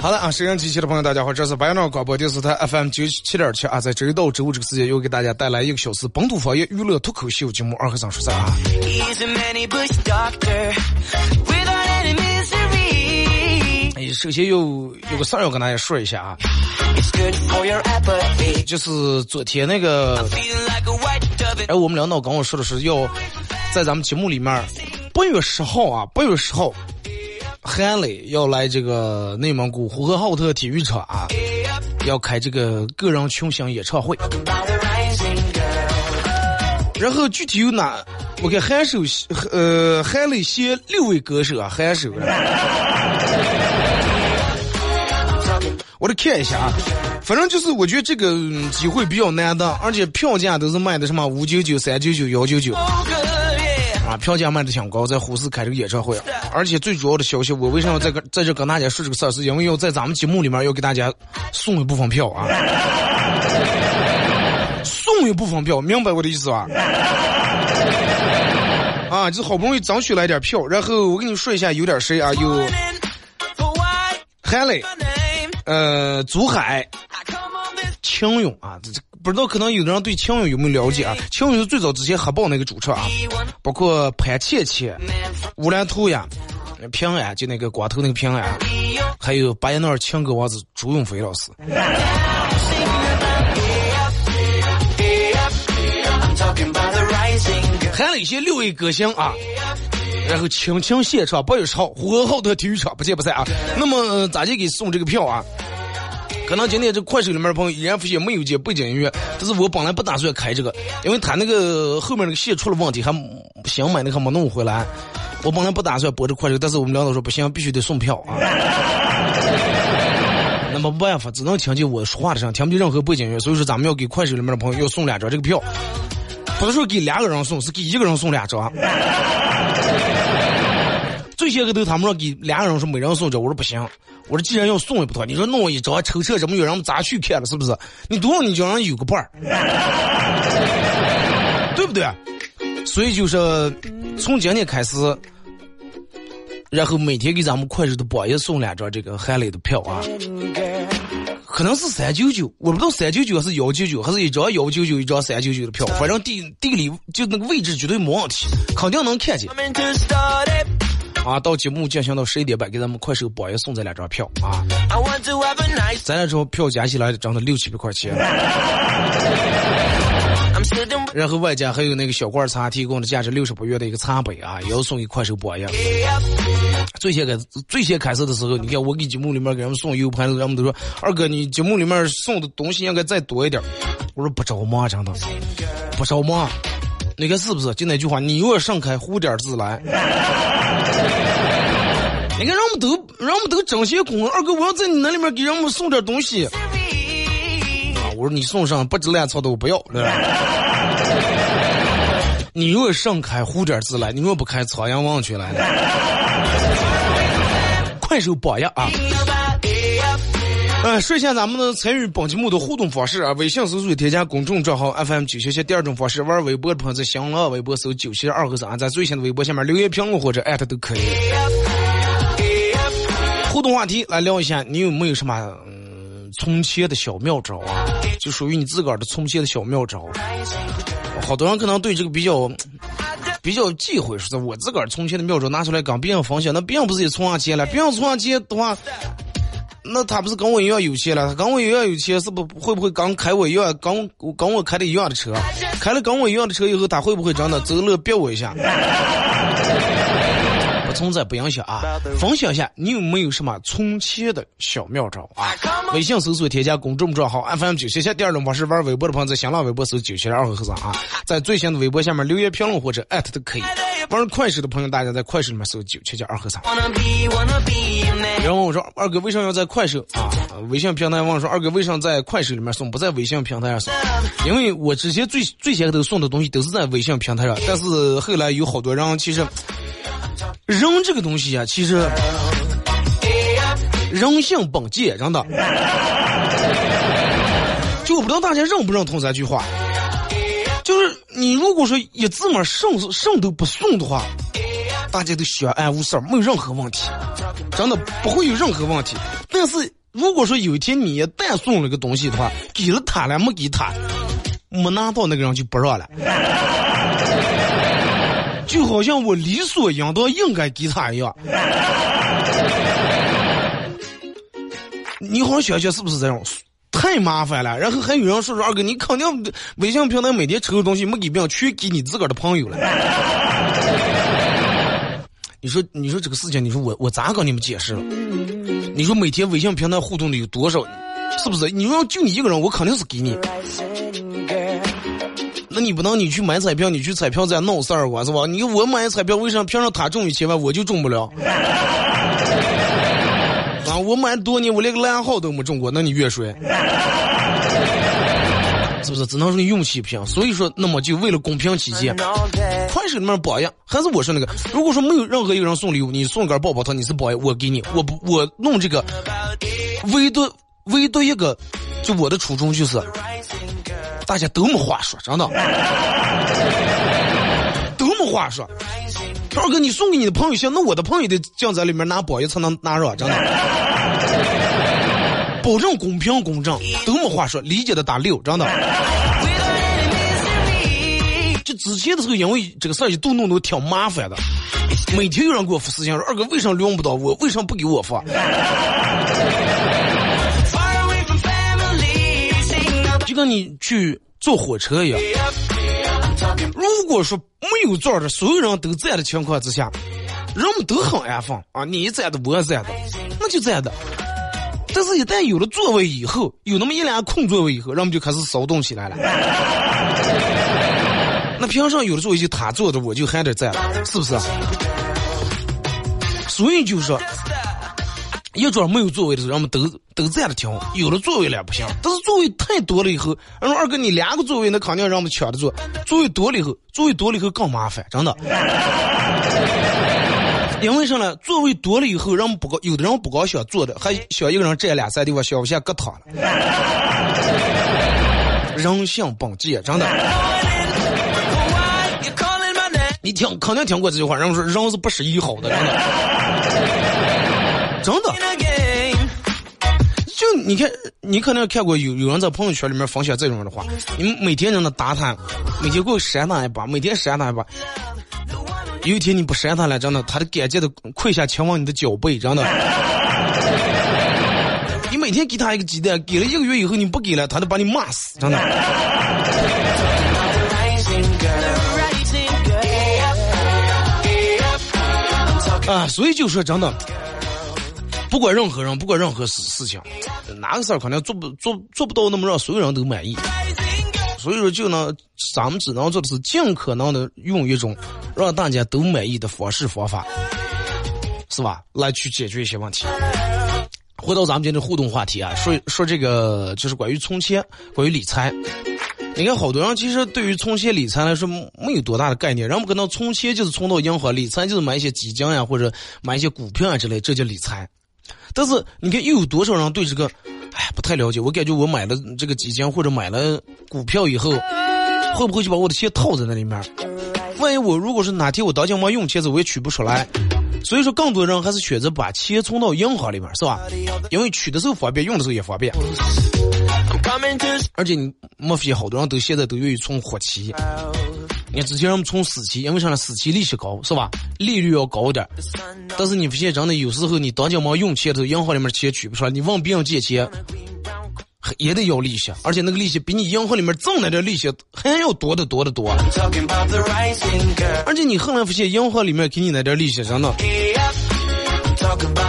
好的啊，收音机前的朋友，大家好，这是白鸟广播电视台 FM 九七点七啊，在周一到周五这个时间，又给大家带来一个小时本土方言娱乐脱口秀节目二和尚说事啊。哎，首先有有个事儿要跟大家说一下啊，就是昨天那个，哎，我们领导跟我说的是要在咱们节目里面，八月十号啊，八月十号。韩磊要来这个内蒙古呼和浩特体育场啊，要开这个个人群星演唱会。然后具体有哪？我看韩首呃，韩磊写六位歌手啊，韩首。我得看一下啊，反正就是我觉得这个机会比较难得，而且票价都是卖的什么五九九、三九九、幺九九。啊，票价卖的挺高，在呼市开这个演唱会，而且最主要的消息，我为什么在在这跟大家说这个事儿，是因为要在咱们节目里面要给大家送一部分票啊，送一部分票，明白我的意思吧？啊，就好不容易争取来点票，然后我跟你说一下，有点谁啊？有韩磊，呃，祖海，青勇啊，这这。不知道可能有的人对青勇有没有了解啊？青勇是最早之前黑豹那个主唱啊，包括潘倩倩、乌兰图呀、平安，就那个光头那个平安，还有巴彦淖尔情歌王子朱永飞老师。还了一些六位歌星啊，然后倾情献唱八月十号呼和浩特体育场不见不散啊！那么咋就给送这个票啊？可能今天这快手里面的朋友依然发现没有接背景音乐，但是我本来不打算开这个，因为他那个后面那个线出了问题，还想买的还没弄回来。我本来不打算播这快手，但是我们领导说不行，必须得送票啊。那么没办法，只能听见我说话的声，听不见任何背景音乐。所以说，咱们要给快手里面的朋友要送两张这个票，不是说给两个人送，是给一个人送两张。最先个头他们说给两个人说每人送张，我说不行。我说既然要送也不妥，你说弄一张抽车这么远，让我们咋去看了？是不是？你多少你就让人有个伴儿，对不对？所以就是从今天开始，然后每天给咱们快手的榜一送两张这个韩磊的票啊，可能是三九九，我不知道三九九还是幺九九，还是一张幺九九一张三九九的票，反正地地理就那个位置绝对没问题，肯定能看见。啊，到节目进行到十一点半，给咱们快手榜爷送这两张票啊！咱俩之后票加起来涨到六七百块钱，然后外加还有那个小罐茶提供的价值六十八元的一个茶杯啊，也要送给快手榜爷。最先开最先开始的时候，你看我给节目里面给人们送 U 盘，人们都说二哥你节目里面送的东西应该再多一点。我说不着忙，真的不着忙。你看是不是？就那句话，你若盛开，蝴蝶自来。你看，人们都人们都争先恐后，二哥，我要在你那里面给人们送点东西。我说你送上不知烂草的我不要，对吧？你若盛开糊点自来，你若不开朝阳望去来了。快手榜样啊！呃，说一下咱们的参与本节目的互动方式啊，微信搜索添加公众账号 FM 九七七。第二种方式，玩微博的朋友在新浪微博搜九七二和三，在最新的微博下面留言评论或者艾特都可以。互动话题来聊一下，你有没有什么嗯存钱的小妙招啊？就属于你自个儿的存钱的小妙招。好多人可能对这个比较比较忌讳，说我自个儿存钱的妙招拿出来跟别人分享，那别人不是也存上钱了？别人存上钱的话。那他不是跟我一样有钱了？他跟我一样有钱，是不会不会刚开我一样，刚跟我开的一样的车，开了跟我一样的车以后，他会不会真的走路别我一下？存在不影响啊！分享一下，你有没有什么存钱的小妙招啊？微信搜索添加公众账号 FM 九七七，第二种方式玩微博的朋友在新浪微博搜九七二和和尚啊，在最新的微博下面留言评论或者艾特都可以。玩快手的朋友，大家在快手里面搜九七七二和尚。然后我说二哥为什么要在快手啊？微信平台问说二哥为什么在快手里面送，不在微信平台上送？因为我之前最最先头送的东西都是在微信平台上，但是后来有好多人其实。人这个东西啊，其实人性本贱，真的。就我不知道大家认不认同这句话，就是你如果说一字么剩剩都不送的话，大家都相安无事，没有任何问题，真的不会有任何问题。但是如果说有一天你一旦送了个东西的话，给了他了没给他，没拿到那个人就不让了。就好像我理所应当应该给他一样，你好好想想是不是这样？太麻烦了。然后还有人说说二哥，你肯定微信平台每天抽的东西没给别人，全给你自个儿的朋友了。你说，你说这个事情，你说我我咋跟你们解释？你说每天微信平台互动的有多少？是不是？你说就你一个人，我肯定是给你。那你不能你去买彩票，你去彩票站闹事儿，我是吧？你我买彩票，为啥凭什么他中一千万，我就中不了？啊！我买多年，我连个蓝号都没中过，那你越水？是不是？只能说你运气不行。所以说，那么就为了公平起见，快手里面榜样，还是我说那个，如果说没有任何一个人送礼物，你送根抱抱糖，你是榜样，我给你，我不我弄这个，唯独唯独一个，就我的初衷就是。大家都没话说，真的，都没话说。二哥，你送给你的朋友行，那我的朋友得将在里面拿包，也才能拿上，真的。保证公平公正，都没话说，理解的打六，真的。就之前的时候，因为这个事儿一度弄得挺麻烦的，每天有人给我发私信说：“二哥，为什么轮不到我？为什么不给我发？”那你去坐火车一样，如果说没有座的，所有人都在的情况之下，人们都很安分啊，你在的我在的，那就在的。但是，一旦有了座位以后，有那么一两空座位以后，人们就开始骚动起来了。那平常有的座位就他坐的，我就还得在了，是不是？所以就说。一桌没有座位的时候，人们都都站着听；有了座位了不行，但是座位太多了以后，然后二哥你两个座位，那肯定让我们抢着坐。座位多了以后，座位多了以后更麻烦，真的。因为啥呢？座位多了以后，人们不高，有的人不高想坐的，还想一个人占俩三地方，想不下搁躺了。人性本贱，真的。你听，肯定听过这句话，人们说人是不识一好的，真的。真的，就你看，你可能看过有有人在朋友圈里面分享这种的话，你每天让他打他，每天给我扇他一把，每天扇他一把。有一天你不扇他了，真的，他的感激的跪下亲吻你的脚背，真的。你每天给他一个鸡蛋，给了一个月以后你不给了，他都把你骂死，真的。啊，所以就说真的。不管任何人，不管任何事事情，哪个事儿可能做不做做不到那么让所有人都满意，所以说就能咱们只能做的是尽可能的用一种让大家都满意的方式方法，是吧？来去解决一些问题。回到咱们今天的互动话题啊，说说这个就是关于存钱，关于理财。你看，好多人其实对于存钱理财来说没有多大的概念，人们可能存钱就是存到银行，理财就是买一些基金呀，或者买一些股票啊之类，这叫理财。但是你看，又有多少人对这个，哎，不太了解？我感觉我买了这个基金或者买了股票以后，会不会就把我的钱套在那里面？万一我如果是哪天我当家没用钱子，我也取不出来。所以说，更多人还是选择把钱存到银行里面，是吧？因为取的时候方便，用的时候也方便。而且你没发现好多人都现在都愿意存活期？你看之前我们存死期，因为啥呢？死期利息高，是吧？利率要高点。但是你发现真的有时候你当家没用钱的时候，银行里面钱取不出来，你问别人借钱也得要利息，而且那个利息比你银行里面挣来的利息还要多得多得多。而且你后来发现银行里面给你那点利息真的。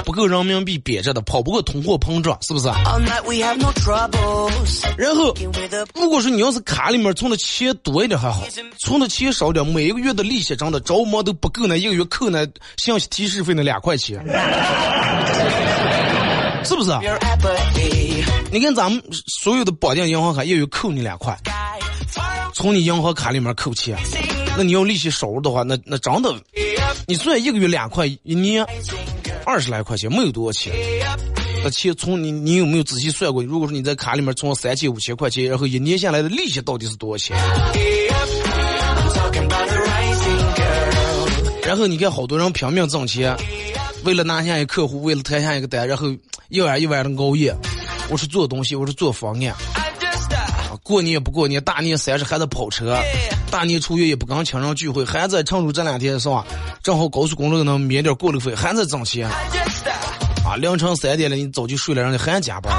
不够人民币贬值的，跑不过通货膨胀，是不是？然后，如果说你要是卡里面存的钱多一点还好，存的钱少点，每一个月的利息涨的着忙都不够，那一个月扣那信息提示费那两块钱，是不是？你看咱们所有的绑定银行卡也有扣你两块，从你银行卡里面扣钱，那你要利息少的话，那那真的，你算一个月两块，一年。二十来块钱没有多少钱，那钱从你你有没有仔细算过？如果说你在卡里面存三千五千块钱，然后一年下来的利息到底是多少钱？然后你看好多人拼命挣钱，为了拿下一个客户，为了谈下一个单，然后一晚一晚的熬夜。我是做东西，我是做方案。过年也不过年，大年三十还在跑车，大年初一也不跟亲人聚会，还在成都这两天是吧？正好高速公路能免点过路费，还在挣钱。啊，凌晨三点了，你早就睡了，让你还加班，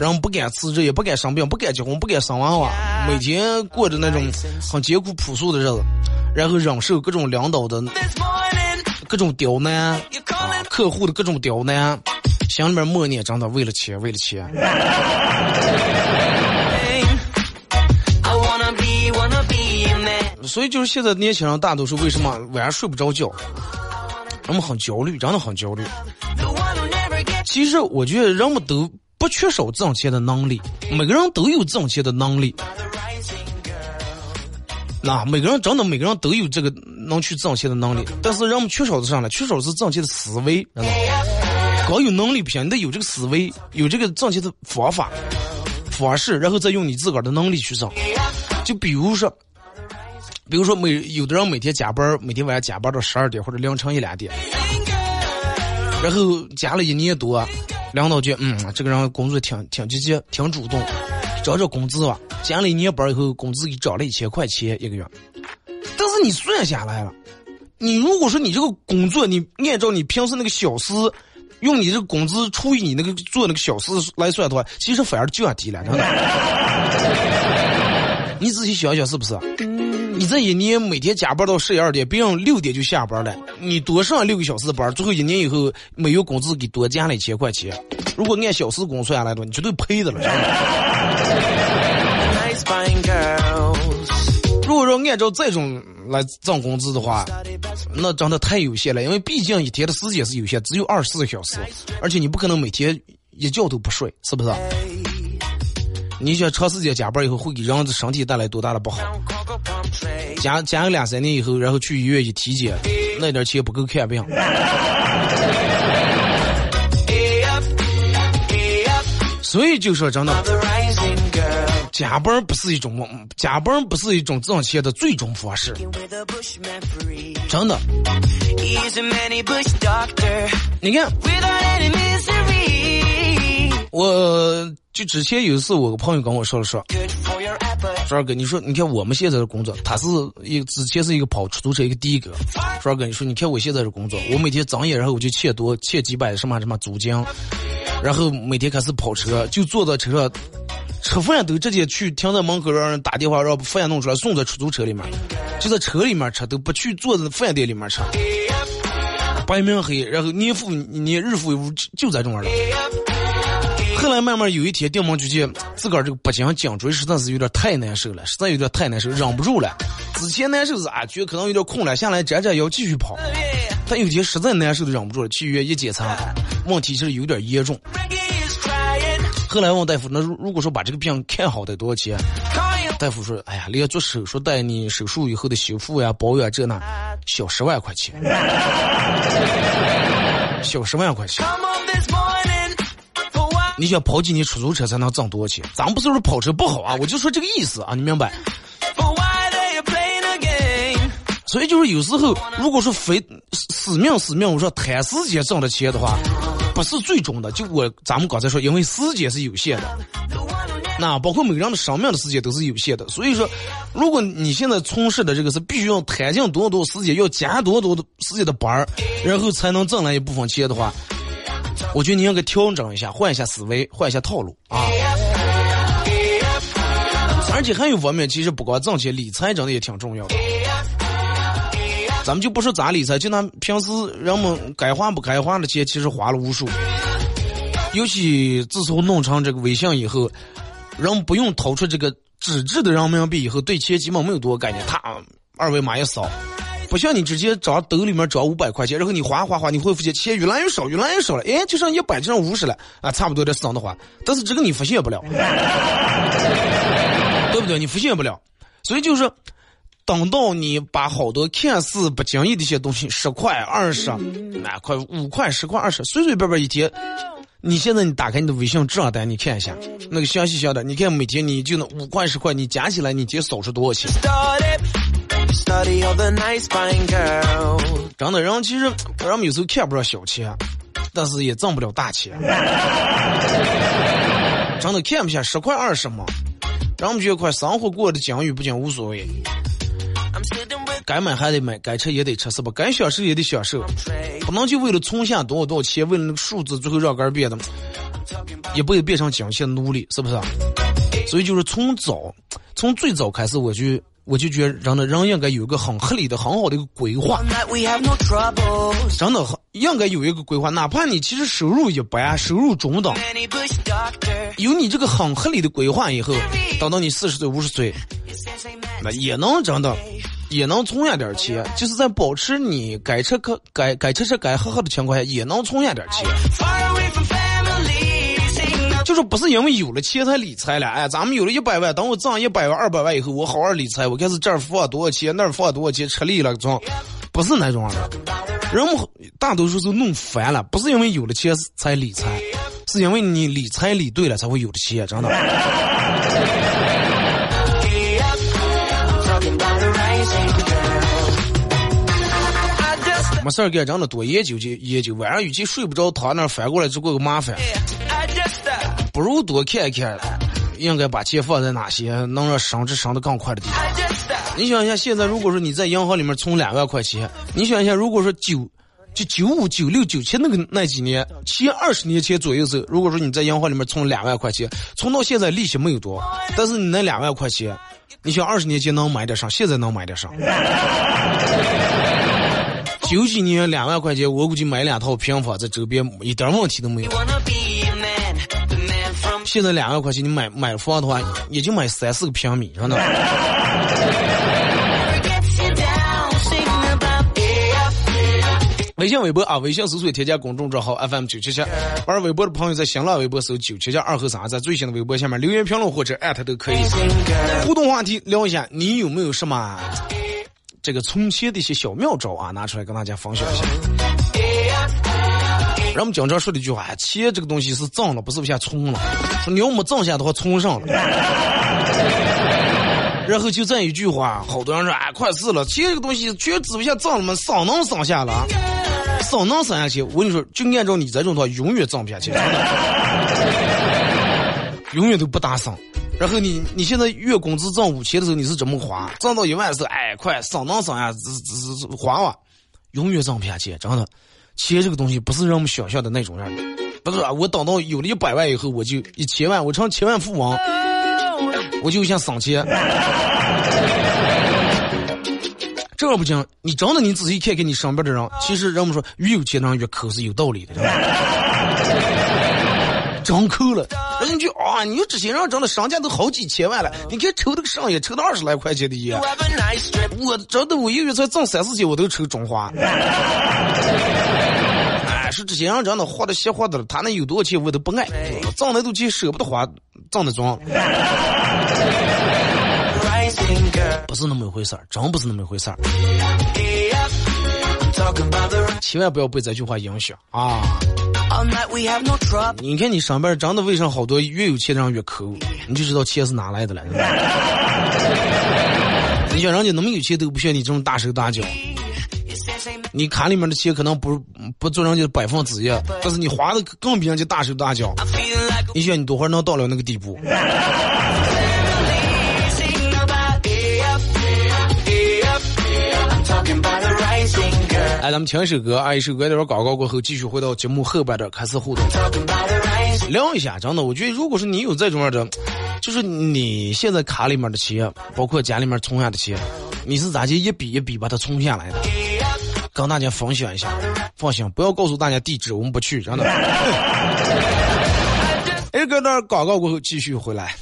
人不敢辞职，也不敢生病，不敢结婚，不敢生娃娃，每天过着那种很艰苦朴素的日子，然后忍受各种领导的各种刁难，啊，客户的各种刁难，心里面默念：真的为了钱，为了钱。所以就是现在年轻人大多数为什么晚上睡不着觉？人们很焦虑，真的很焦虑。其实我觉得人们都不缺少挣钱的能力，每个人都有挣钱的能力。那每个人真的每个人都有这个能去挣钱的能力，但是人们缺少的是啥呢？缺少的是挣钱的思维，知道？光有能力不行，你得有这个思维，有这个挣钱的方法、方式，然后再用你自个儿的能力去挣。就比如说。比如说，每有的人每天加班，每天晚上加班到十二点或者凌晨一两点，然后加了一年多，领导觉得嗯，这个人工作挺挺积极，挺主动，找找工资吧。加了一年班以后，工资给涨了一千块钱一个月。但是你算下来了，你如果说你这个工作，你按照你平时那个小时，用你这个工资除以你那个做那个小时来算的话，其实反而降低了，真的。你仔细想想，是不是？你这一年每天加班到十一二点，别人六点就下班了，你多上六个小时的班，最后一年以后每月工资给多加了一千块钱。如果按小时工算下来的话，你绝对赔的了。如果说按照这种来涨工资的话，那真的太有限了，因为毕竟一天的时间是有限，只有二十四个小时，而且你不可能每天一觉都不睡，是不是？你想长时间加班以后会给人的身体带来多大的不好？加加个两三年以后，然后去医院一体检，那点钱不够看病。所以就说真的，加班不是一种加班不是一种挣钱的最终方式。真的，你看。我就之前有一次，我个朋友跟我说了说，说二哥，你说你看我们现在的工作，他是一之前是一个跑出租车一个的哥，说二哥，你说你看我现在的工作，我每天睁眼然后我就欠多欠几百什么什么租金，然后每天开始跑车，就坐在车上吃饭都直接去停在门口让人打电话让饭弄出来送在出租车里面，就在车里面吃都不去坐在饭店里面吃，白明黑，然后年复年日复一日就在这玩了。后来慢慢有一天，定门就见自个儿这个不讲颈椎实在是有点太难受了，实在有点太难受，忍不住了。之前难受是啊，觉得可能有点困了，下来站站腰继续跑。但有天实在难受的忍不住了，去医院一检查，问题其实有点严重。后来问大夫，那如如果说把这个病看好得多少钱？大夫说，哎呀，连做手术带你手术以后的修复呀、保养这那，小十万块钱，小十万块钱。你想跑几年出租车才能挣多少钱？咱不是说跑车不好啊，我就说这个意思啊，你明白？所以就是有时候，如果说非死命死命，我说谈时间挣的钱的话，不是最终的。就我咱们刚才说，因为时间是有限的，那包括每个人的生命的时间都是有限的。所以说，如果你现在从事的这个是必须要摊进多多时间，要加多多的时间的班儿，然后才能挣来一部分钱的话，我觉得你应该调整一下，换一下思维，换一下套路啊。而且还有方面，其实不光挣钱，理财真的也挺重要的。咱们就不说咋理财，就拿平时人们该花不该花的钱，其实花了无数。尤其自从弄成这个微信以后，人们不用掏出这个纸质的人民币以后，对钱基本没有多概念。他二维码一扫，不像你直接找兜里面找五百块钱，然后你花花花，你会发现钱越来越少，越来越少了。哎，就剩一百，就剩五十了啊，差不多的省的话，但是这个你发现不了，对不对？你发现不了，所以就是。等到你把好多看似不经意的一些东西，十块、二十、那块、五块、十块、二十，随随便便一贴，你现在你打开你的微信账单，你看一下那个详细小的，你看每天你就那五块、十块，你加起来你今天扫出多少钱？真的，人其实人们有时候看不上小钱，但是也挣不了大钱。真的看不下十块二十嘛，人们觉得快生活过得紧与不紧无所谓。该买还得买，该吃也得吃，是吧？该享受也得享受，不能就为了存下多少多少钱，为了那个数字，最后让个人变得，也不会变成金钱奴隶，是不是？所以就是从早，从最早开始，我就我就觉得，人的人应该有一个很合理的、很好的一个规划，真的很应该有一个规划，哪怕你其实收入一般，收入中等，有你这个很合理的规划以后，等到你四十岁、五十岁，那也能真的。也能存下点钱，就是在保持你该吃可该该吃吃该喝喝的情况下，也能存下点钱。就是不是因为有了钱才理财了，哎，咱们有了一百万，等我挣一百万、二百万以后，我好好理财，我开始这儿放多少钱，那儿放多少钱，吃力了装，不是那种的。人们大多数都弄烦了，不是因为有了钱才理财，是因为你理财理对了才会有的钱，真的。没事儿干，真的多研究研研究。晚上与其睡不着，躺那翻过来就过个麻烦。不如多看一看，应该把钱放在哪些能让升值升得更快的地方。你想一下，现在如果说你在银行里面存两万块钱，你想一下，如果说九就九五、九六、九七那个那几年，前二十年前左右时候，如果说你在银行里面存两万块钱，存到现在利息没有多，但是你那两万块钱，你想二十年前能买点啥？现在能买点啥？九几年两万块钱，我估计买两套平房，在周边一点问题都没有。现在两万块钱，你买买房的话，也就买三四个平米，真的。微信、微博啊，微信搜索添加公众账号 FM 九七七，玩微博的朋友在新浪微博搜九七七二和三，在最新的微博下面留言评论或者艾特都可以。互动话题聊一下，你有没有什么？这个存钱的一些小妙招啊，拿出来跟大家分享一下。人们经常说的一句话：钱这个东西是挣了，不是不下存了。说你要没挣下的话，存上了。然后就这一句话，好多人说：哎，快死了！钱这个东西全指不下挣了嘛，生能生下了，生能生下去。我跟你说，就按照你这种的话，永远挣不下去，永远都不打省。然后你你现在月工资挣五千的时候，你是怎么花？挣到一万的时候，哎，快省能省下，只只是花，永远挣不下去，真的。钱这个东西不是人们想象的那种样的。不是啊，我等到有了一百万以后，我就一千万，我成千万富翁，我就想省钱。这不行，你真的你仔细看看你身边的人，其实人们说越有钱的人越抠是有道理的。真抠了。人家就啊，你说这些人真的身价都好几千万了，你看抽这个上烟，抽到二十来块钱的烟，我真的我一个月才挣三四千，我都抽中华。哎，是这些人真的活的邪活的了，他能有多少钱我都不爱，挣那多钱舍不得花，挣的装。不是那么一回事儿，真不是那么一回事儿。千万不要被这句话影响啊！你看你上班真的为啥好多越有钱的人越抠？你就知道钱是哪来的了。你想人家那么有钱都不像你这种大手大脚，你卡里面的钱可能不不做人家的百分之一，但是你花的更比人家大手大脚。你想你多会儿能到了那个地步？来，咱们听一首歌，啊，一首歌，点广告过后，继续回到节目后半段开始互动，聊一下。真的，我觉得如果是你有这种样的，就是你现在卡里面的钱，包括家里面存下的钱，你是咋就一笔一笔把它存下来的？跟大家分享一下。放心，不要告诉大家地址，我们不去，真的。哎，搁那广告过后，继续回来。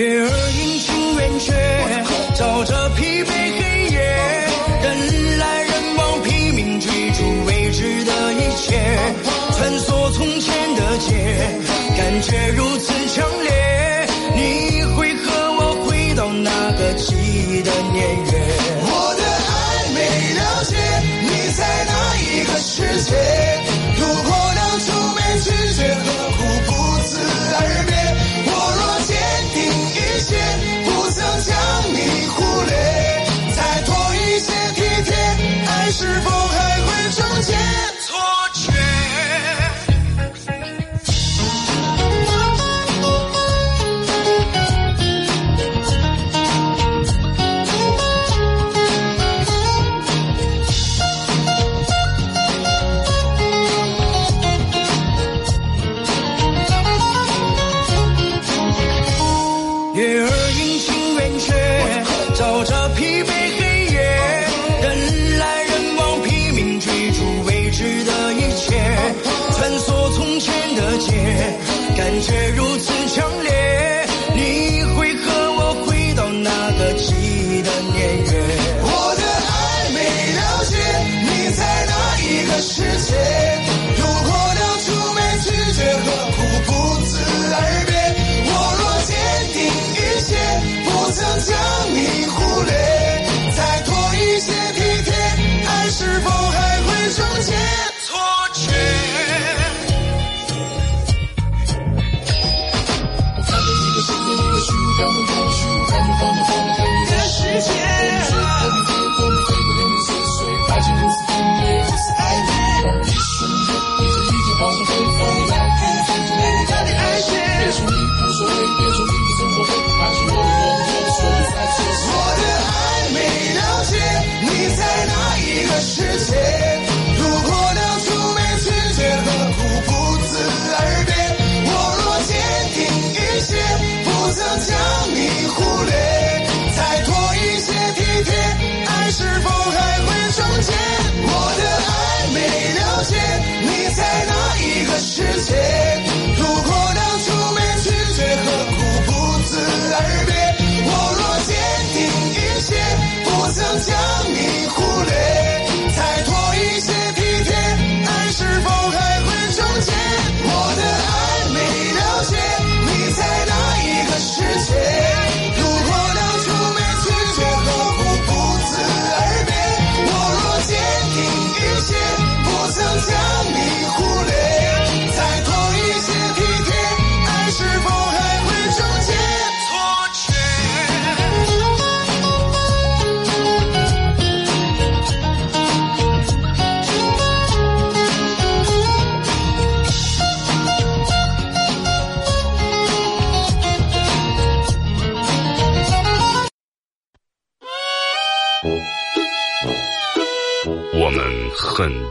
我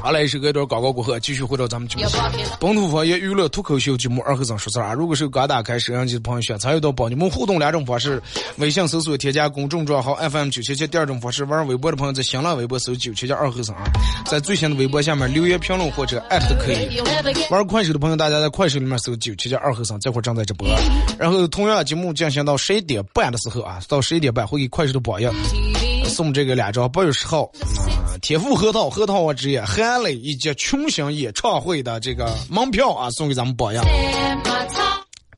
好嘞，是隔一段广告过后，继续回到咱们节目。本土方言娱乐脱口秀节目《二和尚说事儿》啊，如果是刚打开摄像机的朋友，选参与到帮你们互动两种方式：微信搜索添加公众账号 FM 九七七；第二种方式，玩微博的朋友在新浪微博搜九七七二和尚啊，在最新的微博下面留言评论或者艾特都可以。玩快手的朋友，大家在快手里面搜九七七二和尚，这会儿正在直播。然后同样节目进行到十一点半的时候啊，到十一点半会给快手的榜样.送这个两张八月十号啊天赋核桃核桃我之夜韩磊以及群星演唱会的这个门票啊，送给咱们榜样。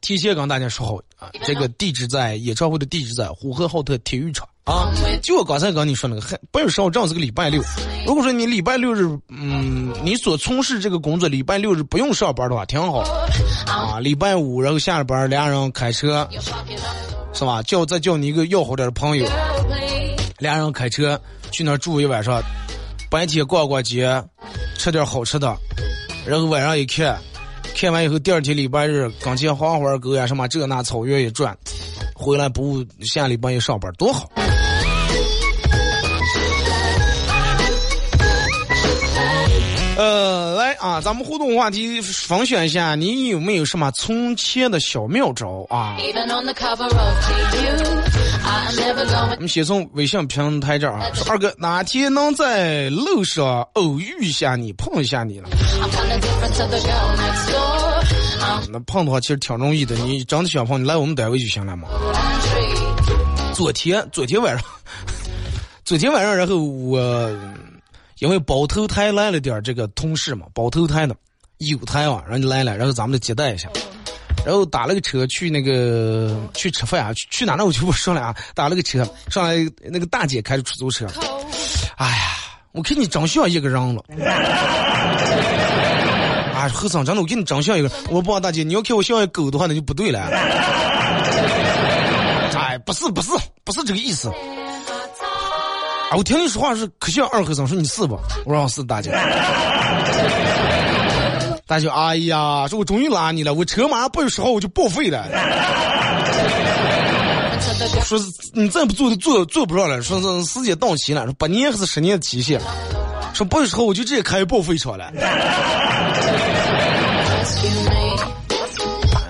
提前跟大家说好啊，这个地址在演唱会的地址在呼和浩特体育场啊。就我刚才跟你说那个，还八月十号正好是个礼拜六。如果说你礼拜六日，嗯，你所从事这个工作礼拜六日不用上班的话，挺好啊。礼拜五然后下了班，俩人开车是吧？叫再叫你一个要好点的朋友.俩人开车去那儿住一晚上，白天逛逛街，吃点好吃的，然后晚上一看，看完以后第二天礼拜日刚去黄花沟呀什么这那草原一转，回来不误下礼拜一上班多好。呃，来啊，咱们互动话题分享一下，你有没有什么存钱的小妙招？啊。我们先从微信平台这儿啊，说二哥哪天能在路上偶遇一下你，碰一下你了那碰的话其实挺容易的，你真的想碰，你来我们单位就行了嘛。昨天昨天晚上，昨天晚上，然后我因为包头台来了点这个同事嘛，包头台的有台啊，然后就来了，然后咱们就接待一下。然后打了个车去那个去吃饭啊，去去哪呢我就不说了啊。打了个车上来，那个大姐开着出租车，哎呀，我看你长像一个人了。啊，后生真的，我给你长像一个。我不啊大姐，你要看我像一狗的话，那就不对了。哎，不是不是不是这个意思。啊，我听你说话是可像二和尚，说你是不？我说是大姐。大姐，哎呀，说我终于拉你了，我车马上八月十号我就报废了。说是你再不做就做做不上了，说是时间到期了，说八年还是十年的期限，说八月十号我就直接开报废厂了。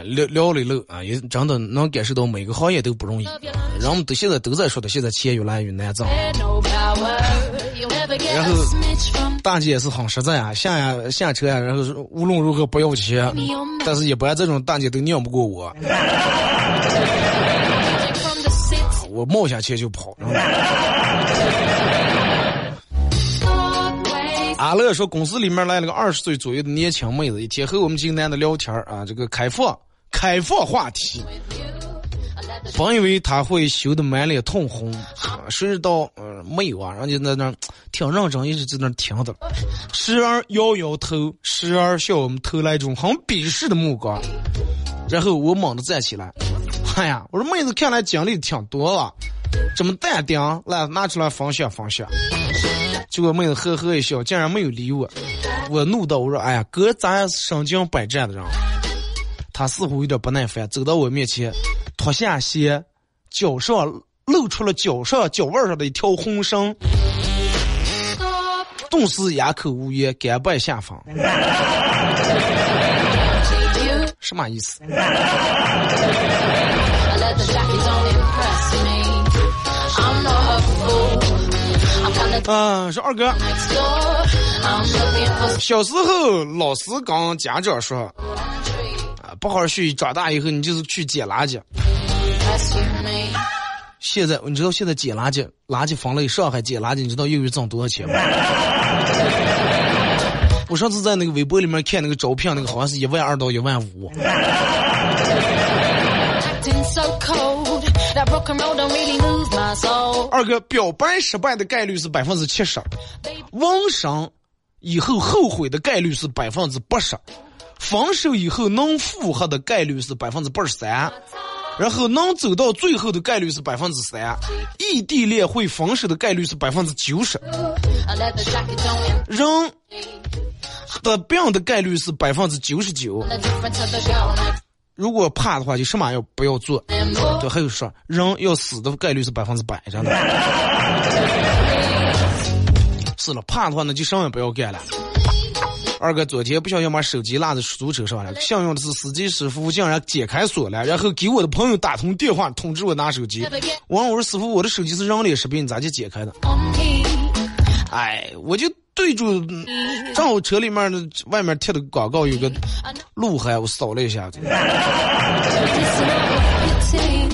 聊聊了聊啊，也真的能感受到每个行业都不容易，人们都现在都在说的，现在钱越来越难挣。然后大姐也是很实在啊，下呀下车呀，然后无论如何不要钱，但是一般这种大姐都拧不过我，我冒下去就跑。阿乐说，公司里面来了个二十岁左右的年轻妹子，一天和我们几个男的聊天啊，这个开放开放话题，本以为他会羞得满脸通红，谁知道呃没有啊，然后就在那挺认真，一直在那听着，时而摇摇头，时而向我们投来一种很鄙视的目光，然后我猛地站起来，哎呀，我说妹子看来经历挺多了，这么淡定，来拿出来分享分享。结果妹子呵呵一笑，竟然没有理我。我怒道：“我说，哎呀，哥，咱身经百战的人。”他似乎有点不耐烦，走到我面前，脱下鞋，脚上露出了脚上脚腕上的一条红绳，顿时哑口无言，甘拜下风。什么意思？嗯，说二哥，小时候老师跟家长说，不好好学习，长大以后你就是去捡垃圾。现在你知道现在捡垃圾，垃圾分类，上海捡垃圾，你知道一个月挣多少钱吗？我上次在那个微博里面看那个招聘，那个好像是一万二到一万五。二哥表白失败的概率是百分之七十，网上以后后悔的概率是百分之八十，分手以后能复合的概率是百分之八十三，然后能走到最后的概率是百分之三，异地恋会分手的概率是百分之九十，人的病的概率是百分之九十九。如果怕的话，就什么要不要做。对，还有说人要死的概率是百分之百，真的。是了，怕的话那就什么也不要干了。二哥昨天不小心把手机落在出租车上了，幸运的是司机师傅竟然解开锁了，然后给我的朋友打通电话通知我拿手机。我问我说师傅，我的手机是人脸识别，你咋就解开的？哎，我就。对住，正好车里面的外面贴的广告有个路牌，我扫了一下子，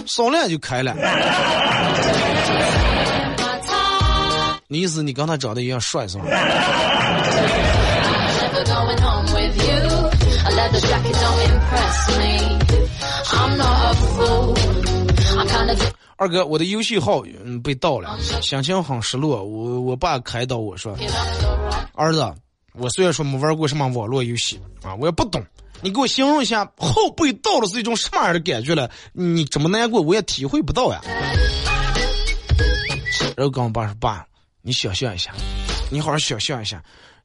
扫了就开了。你意思你跟他长得一样帅是吧？二哥，我的游戏号嗯被盗了，心情很失落。我我爸开导我说：“儿子，我虽然说没玩过什么网络游戏啊，我也不懂。你给我形容一下号被盗了是一种什么样的感觉了？你怎么难过，我也体会不到呀。”然后跟我爸说：“爸，你想象一下，你好好想象一下，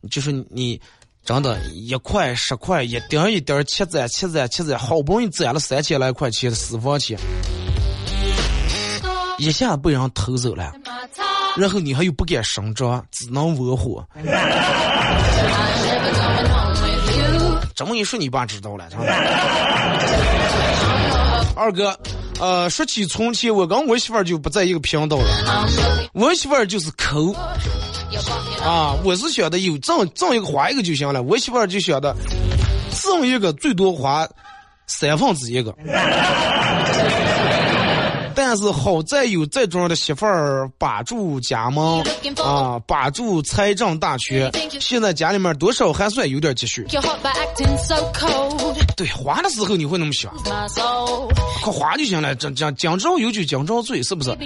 就是你真的，一块十块，一点一点积攒积攒积攒，好不容易攒了三千来块钱的私房钱。”一下被人偷走了，然后你还又不敢声张，只能窝火。这么一说，你爸知道了。二哥，呃，说起从前，我跟我媳妇儿就不在一个频道了。我媳妇儿就是抠，啊，我是晓得有挣挣一个花一个就行了。我媳妇就晓得挣一个最多花三分之一个。但是好在有这种的媳妇儿把住家门啊，把住财政大权。现在家里面多少还算有点积蓄。对，花的时候你会那么想，快花就行了。讲讲讲招有酒讲招醉，是不是？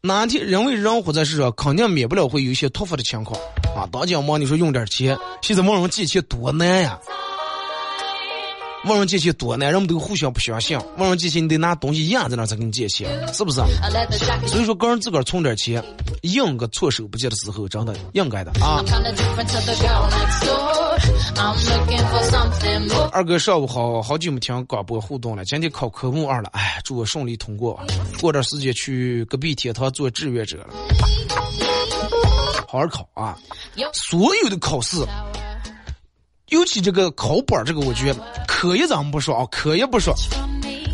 哪天人为人活在世上，肯定免不了会有一些突发的情况啊。当今嘛，你说用点钱，现在问人借钱多难呀。问人借钱多难，人们都互相不相信。问人借钱，你得拿东西压在那才给你借钱，是不是？所以说，个人自个儿存点钱，应个措手不及的时候，真的应该的啊。二哥上午好好久没听广播互动了，今天考科目二了，哎，祝我顺利通过。过段时间去隔壁天堂做志愿者了，好好考啊！所有的考试。尤其这个考本儿，这个我觉得科一咱们不说啊，科一不说，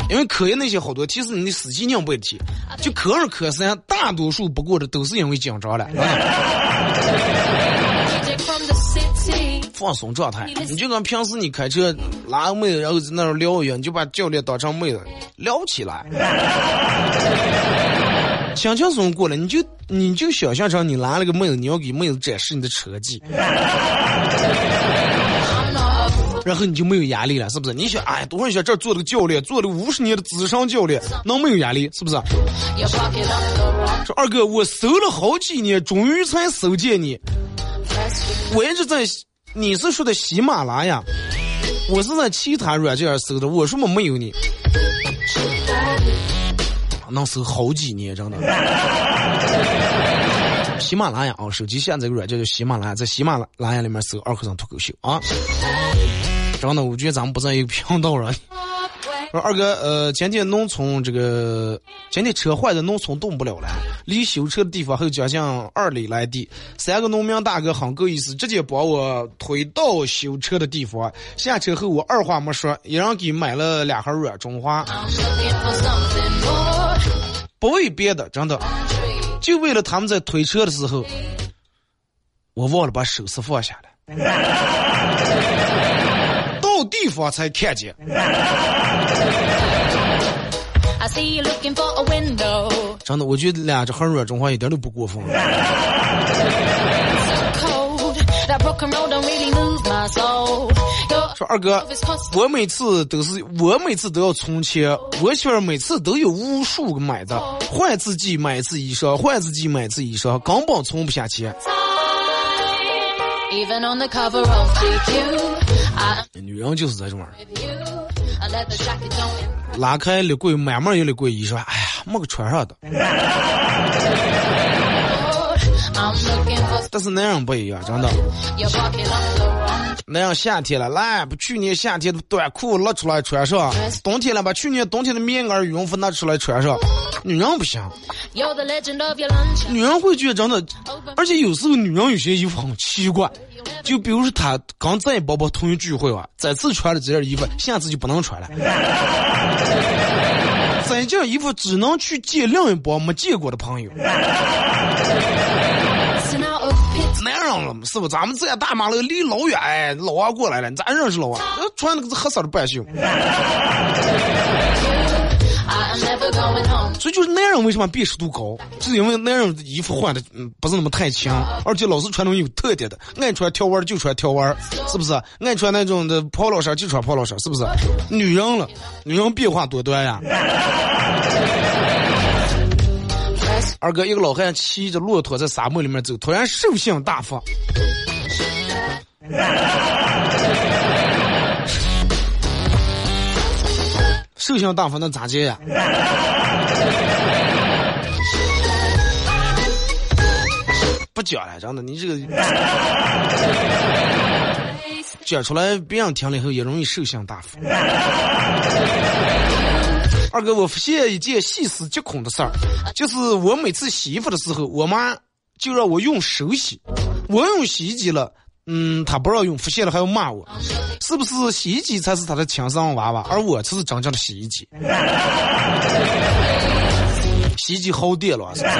因为科一那些好多题是你死记硬背的题，就科二、科三，大多数不过的都是因为紧张了。放松状态，你就跟平时你开车拉个妹子，然后在那儿聊一样，你就把教练当成妹子聊起来，轻轻松过了，你就你就想象成你拉了个妹子，你要给妹子展示你的车技。然后你就没有压力了，是不是？你想，哎，多少想这做了个教练，做了五十年的资深教练，能没有压力？是不是？说二哥，我搜了好几年，终于才搜见你。我一直在，你是说的喜马拉雅，我是在其他软件搜的，我说么没有你？能搜好几年，真的。喜马拉雅啊，手机下载个软件叫喜马拉雅，在喜马拉雅里面搜“二和尚脱口秀”啊。真的，我觉得咱们不在一个频道上。说二哥，呃，今天农村这个今天车坏在农村动不了了，离修车的地方还有将近二里来地。三个农民大哥很够意思，直接把我推到修车的地方。下车后，我二话没说，一人给买了两盒软中华。不为别的，真的，就为了他们在推车的时候，我忘了把手势放下来，到 地方才看见。真的，我觉得俩这很软中华一点都不过分。说二哥，我每次都是我每次都要充钱，我媳妇每次都有无数个买的，换自己买一次衣裳，换自己买一次衣裳，根本存不下钱。女人就是这种玩意儿，拉开了柜，慢慢有的柜衣裳，哎呀，没个穿上的。但是那样不一样，真的。那样夏天了，来把去年夏天的短裤拿出来穿上；冬天了，把去年冬天的棉袄羽绒服拿出来穿上。女人不行，女人会觉得真的，而且有时候女人有些衣服很奇怪，就比如说她刚在宝宝同学聚会啊，再次穿了这件衣服，下次就不能穿了。这件衣服只能去见另一波没见过的朋友。是不？咱们这样大马路离老远，哎，老王过来了，你咋认识老王？穿那个是黑色的半袖。所以就是男人为什么辨识度高？是因为男人衣服换的嗯不是那么太强，而且老是穿那种有特点的，爱穿条纹就穿条纹，是不是？爱穿那种的 polo 衫就穿 polo 衫，是不是？女人了，女人变化多端呀。二哥，一个老汉骑着骆驼在沙漠里面走，突然兽性大发。兽性大发，那咋接呀？不讲了，真的，你这个讲出来，别人听了以后也容易兽性大发。二哥，我发现一件细思极恐的事儿，就是我每次洗衣服的时候，我妈就让我用手洗，我用洗衣机了，嗯，她不让用，发现了还要骂我，是不是洗衣机才是她的亲生娃娃，而我才是真正的洗衣机？洗衣机耗电了，是不是？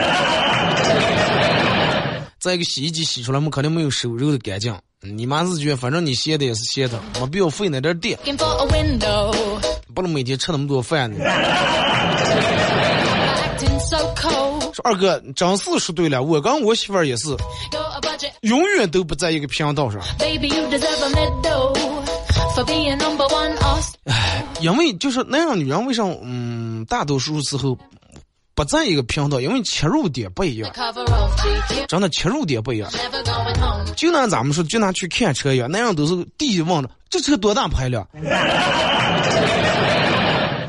再一个，洗衣机洗出来，我们肯定没有手揉的干净。你妈是觉得，反正你歇的也是歇的，没必要费那点电。不能每天吃那么多饭呢。说二哥，张四说对了，我跟我媳妇儿也是，永远都不在一个频道上。唉，因为就是那样，女人为什么嗯，大多数时候不在一个频道，因为切入点不一样。真的切入点不一样。就拿咱们说，就拿去看车一样，那样都是第一问着这车多大排量。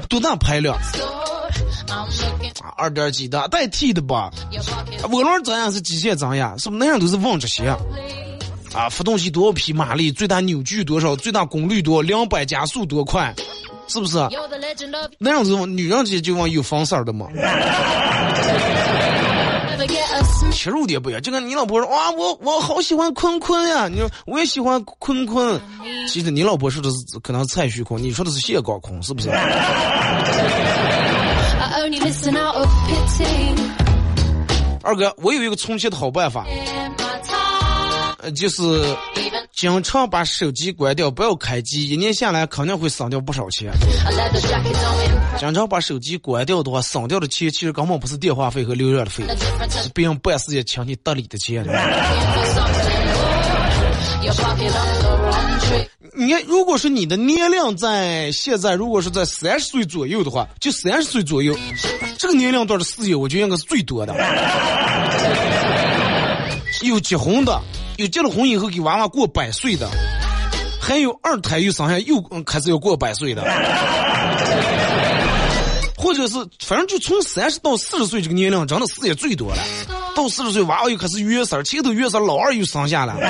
多大排量？二点几的代替的吧？涡轮增压是机械增压，是不是那样都是问这些？啊，发动机多少匹马力？最大扭矩多少？最大功率多？两百加速多快？是不是？那样子女人节就往有方色的嘛？切入点不一样，就跟你老婆说哇，我我好喜欢坤坤呀，你说我也喜欢坤坤。其实你老婆说的是可能蔡徐坤，你说的是谢高空，是不是？二哥，我有一个充气的好办法，呃，就是经常把手机关掉，不要开机，一年下来肯定会省掉不少钱。经常把手机关掉的话，省掉的钱其实根本不是电话费和流量的费，是别人办事也请你得理的钱。你，如果说你的年龄在现在，如果是在三十岁左右的话，就三十岁左右，这个年龄段的事业，我觉得应该是最多的。有结婚的，有结了婚以后给娃娃过百岁的，还有二胎又生下又开始要过百岁的。或者是反正就从三十到四十岁这个年龄，真的事也最多了。到四十岁，娃娃又开始月事儿，前头月事儿，老二又生下了。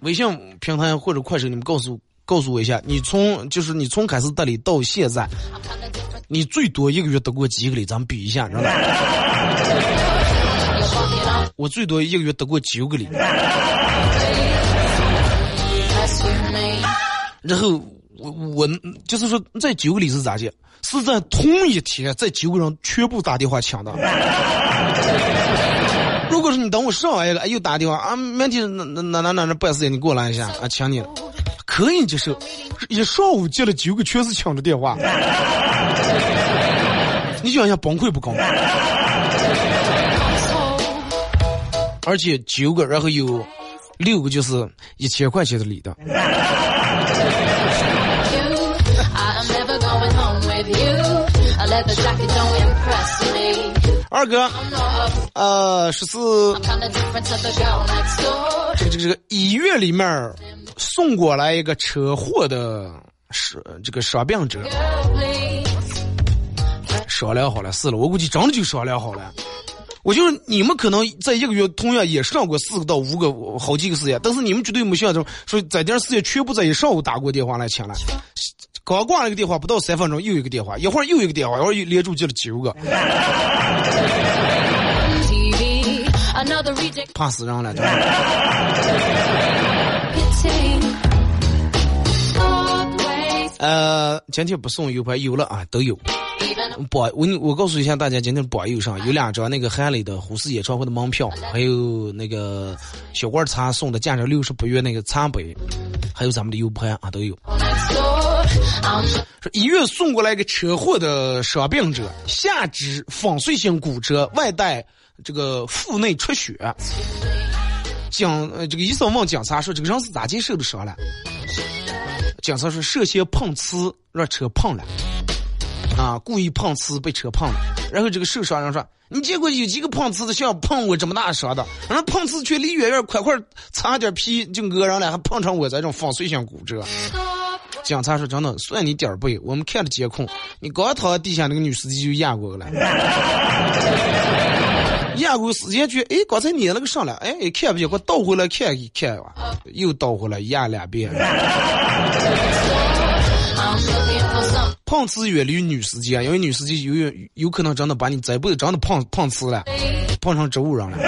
微信平台或者快手，你们告诉告诉我一下，你从就是你从开始代理到现在，你最多一个月得过几个礼？咱们比一下，知道吧？我最多一个月得过九个礼。然后我我就是说，这九个礼是咋的？是在同一天，这九个人全部打电话抢的。如果是你等我上完一个，哎，又打电话啊，明天哪哪哪哪办事你过来一下啊，抢你了，可以接受。一上午接了九个，全是抢的电话，你想想崩溃不崩溃？而且九个，然后有六个就是一千块钱的礼的。二哥，呃，十四，这个这个这个医院里面送过来一个车祸的伤这个伤病者，商量好了，是了，我估计真的就商量好了。我就是你们可能在一个月同样也上过四个到五个好几个事业，但是你们绝对没想到说在点事业全部在一上午打过电话来抢了。刚挂了一个电话，不到三分钟又一个电话，一会儿又一个电话，一会儿连住接了九个，怕死人了。呃，今天不送 U 盘，有了啊，都有。榜我我告诉一下大家，今天榜友上有两张那个韩磊的胡适演唱会的门票，还有那个小罐茶送的价值六十八元那个茶杯，还有咱们的 U 盘啊，都有。说医院送过来一个车祸的伤病者，下肢粉碎性骨折，外带这个腹内出血。警呃，这个医生问警察说：“这个人是咋接受的伤了？”警察说：“涉嫌碰瓷，让车碰了。啊，故意碰瓷被车碰了。然后这个受伤人说：‘你见过有几个碰瓷的像碰我这么大伤的？人碰瓷却离远远快快擦点皮就讹人了，还碰成我这种粉碎性骨折。’”警察说：“真的，算你点儿背。我们看了监控，你刚躺在地下，那个女司机就压过了。压过时间去，哎，刚才你那个上来，哎，看不见，我倒回来看一看吧，又倒回来压两遍。碰瓷远离女司机啊，因为女司机有有有可能真的把你这辈子真的碰碰瓷了，碰成植物人了。”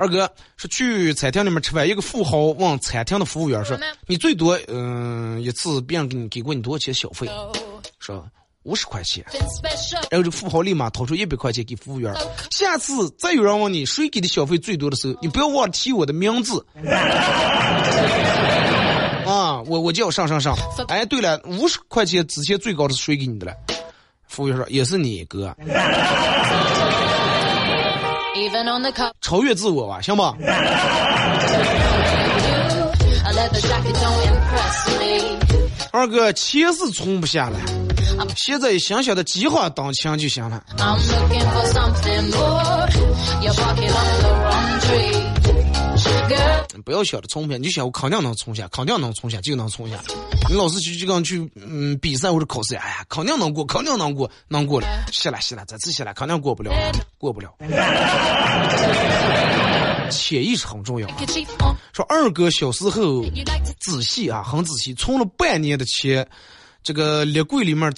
二哥是去餐厅里面吃饭，一个富豪问餐厅的服务员说：“你最多嗯一次别人给你给过你多少钱小费？”说五十块钱。然后这富豪立马掏出一百块钱给服务员：“下次再有人问你谁给的小费最多的时候，你不要忘了提我的名字。”啊，我我叫上上上。哎，对了，五十块钱之前最高的是谁给你的了？服务员说：“也是你哥。”超越自我吧，行吧？二哥钱是存不下来，现在想想的计划当前就行了。不要想着存钱，你就想我肯定能冲下，肯定能冲下，就能冲下。你老是去就刚去嗯比赛或者考试，哎呀，肯定能过，肯定能过，能过了。谢了谢了，这次谢了，肯定过不了，过不了。钱意识很重要。说二哥小时候仔细啊，很仔细，存了半年的钱，这个立柜里面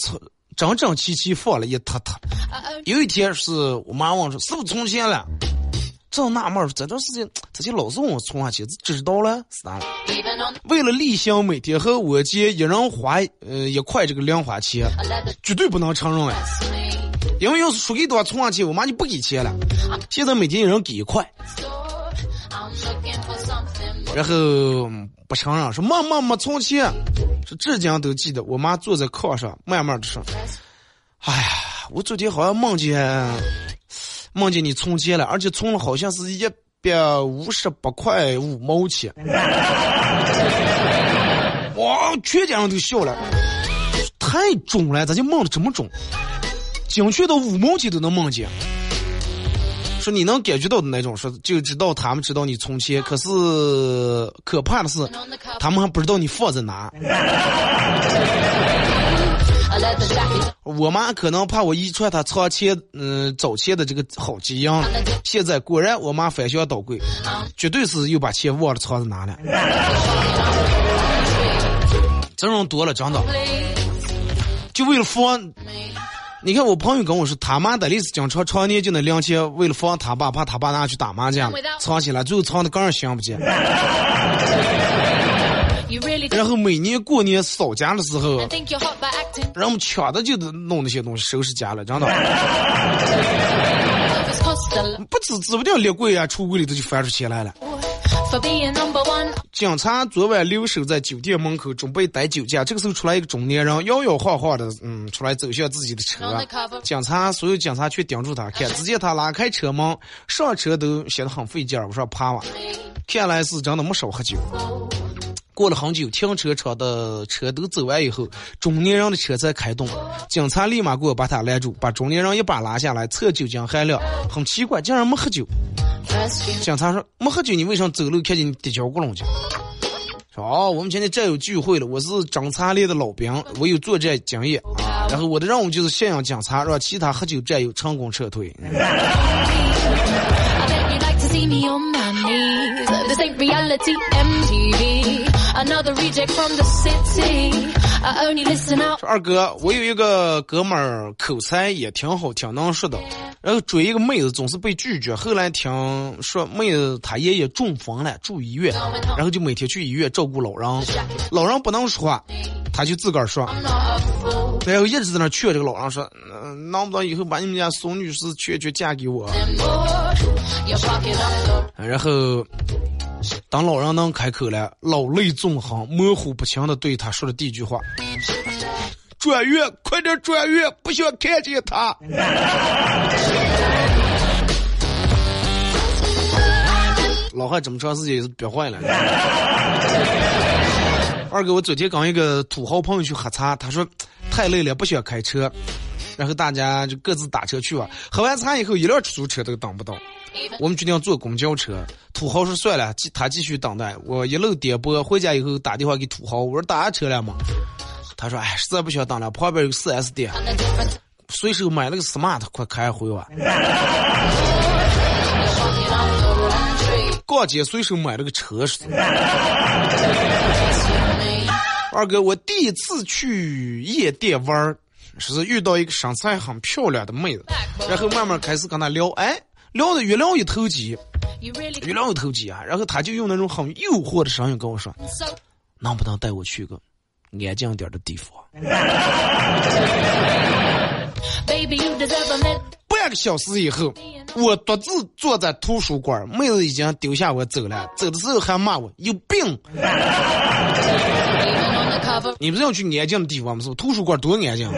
整整齐齐放了一沓沓。有一天是我妈问说，是不是存钱了？正纳闷儿，这段时间这些老是问我存下钱，知道了是哪了？为了例行每天和我姐一人花呃一块这个零花钱，绝对不能承认哎！因为要是说给多少存下钱，我妈就不给钱了。现在每天一人给一块，然后不承认说妈妈没充钱，说至今都记得。我妈坐在炕上慢慢的说：“哎呀，我昨天好像梦见。”梦见你充钱了，而且充了好像是一百五十八块五毛钱。哇，全家人都笑了，太准了，咋就梦的这么准？精确到五毛钱都能梦见。说你能感觉到的那种，说就知道他们知道你充钱，可是可怕的是，他们还不知道你放在哪。我妈可能怕我遗传她藏钱，嗯，找钱的这个好基因。现在果然，我妈翻箱倒柜，绝对是又把钱忘了藏在哪了。这种多了，真的，就为了防。你看我朋友跟我说，他妈的，历史经常常年就那两钱，为了防他爸，怕他爸拿去打麻将，藏起来，最后藏的更是心不见。然后每年过年扫家的时候，人们抢的就得弄那些东西收拾家了，真的。不止指不定立柜啊、橱柜里头就翻出钱来了。警察昨晚留守在酒店门口，准备逮酒驾。这个时候出来一个中年人，摇摇晃晃的，嗯，出来走向自己的车。警察所有警察却盯住他看，只见他拉开车门，上车都显得很费劲儿。我说怕吧，看来是真的没少喝酒。过了很久，停车场的车都走完以后，中年人的车才开动。警察立马过把他拦住，把中年人一把拉下来，测酒精含量，很奇怪，竟然没喝酒。警察说：“没喝酒，你为什么走路看见你跌脚咕隆去？”说：“哦，我们今天战友聚会了，我是侦察连的老兵，我有作战经验啊。然后我的任务就是信仰警察，让其他喝酒战友成功撤退。” 说二哥，我有一个哥们儿口才也挺好，挺能说的。然后追一个妹子总是被拒绝，后来听说妹子她爷爷中风了，住医院，然后就每天去医院照顾老人。老人不能说话，他就自个儿说，然后一直在那劝这个老人说：“能不能以后把你们家孙女士劝劝嫁给我？”然后。当老人能开口了，老泪纵横，模糊不清的对他说了第一句话：“转院，快点转院，不想看见他。”老汉这么长时间也是憋坏了。二哥，我昨天跟一个土豪朋友去喝茶，他说太累了，不想开车，然后大家就各自打车去吧。喝完茶以后，一辆出租车都等不到。我们决定坐公交车。土豪说算了，他继续等待。我一路颠簸回家以后，打电话给土豪，我说打车了吗？他说哎，实在不想等了，旁边有四 S 店，随手买了个 smart，快开回吧。逛街随手买了个车。二哥，我第一次去夜店玩，是遇到一个身材很漂亮的妹子，然后慢慢开始跟她聊，哎。聊的越聊越投机，越聊越投机啊！然后他就用那种很诱惑的声音跟我说：“能不能带我去个安静点的地方？”半个小时以后，我独自坐在图书馆，妹子已经丢下我走了，走的时候还骂我有病。你不是要去安静的地方吗？是不？图书馆多安静。我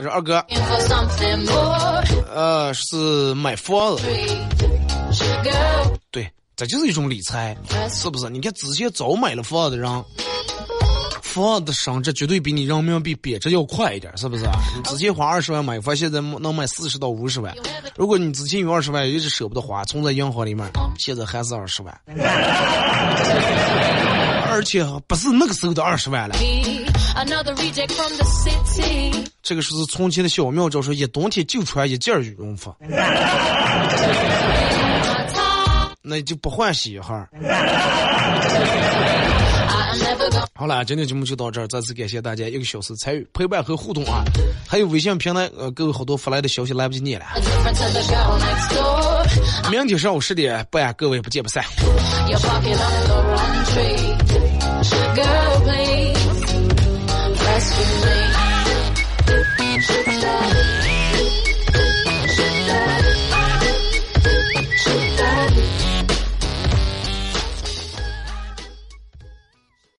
说二哥，呃，是买房子，这就是一种理财，是不是？你看之前早买了房子的人，房子的升值绝对比你人民币贬值要快一点，是不是？你之前花二十万买房，现在能卖四十到五十万。如果你之前有二十万，一直舍不得花，存在银行里面，现在还是二十万。而且不是那个时候的二十万了。这个是从前的小妙招，说一冬天就穿一件羽绒服，那就不欢喜哈。好了，今天节目就到这儿，再次感谢大家一个小时参与、陪伴和互动啊！还有微信平台呃，各位好多发来的消息来不及念了。明天上午十点，半各位，不见不散。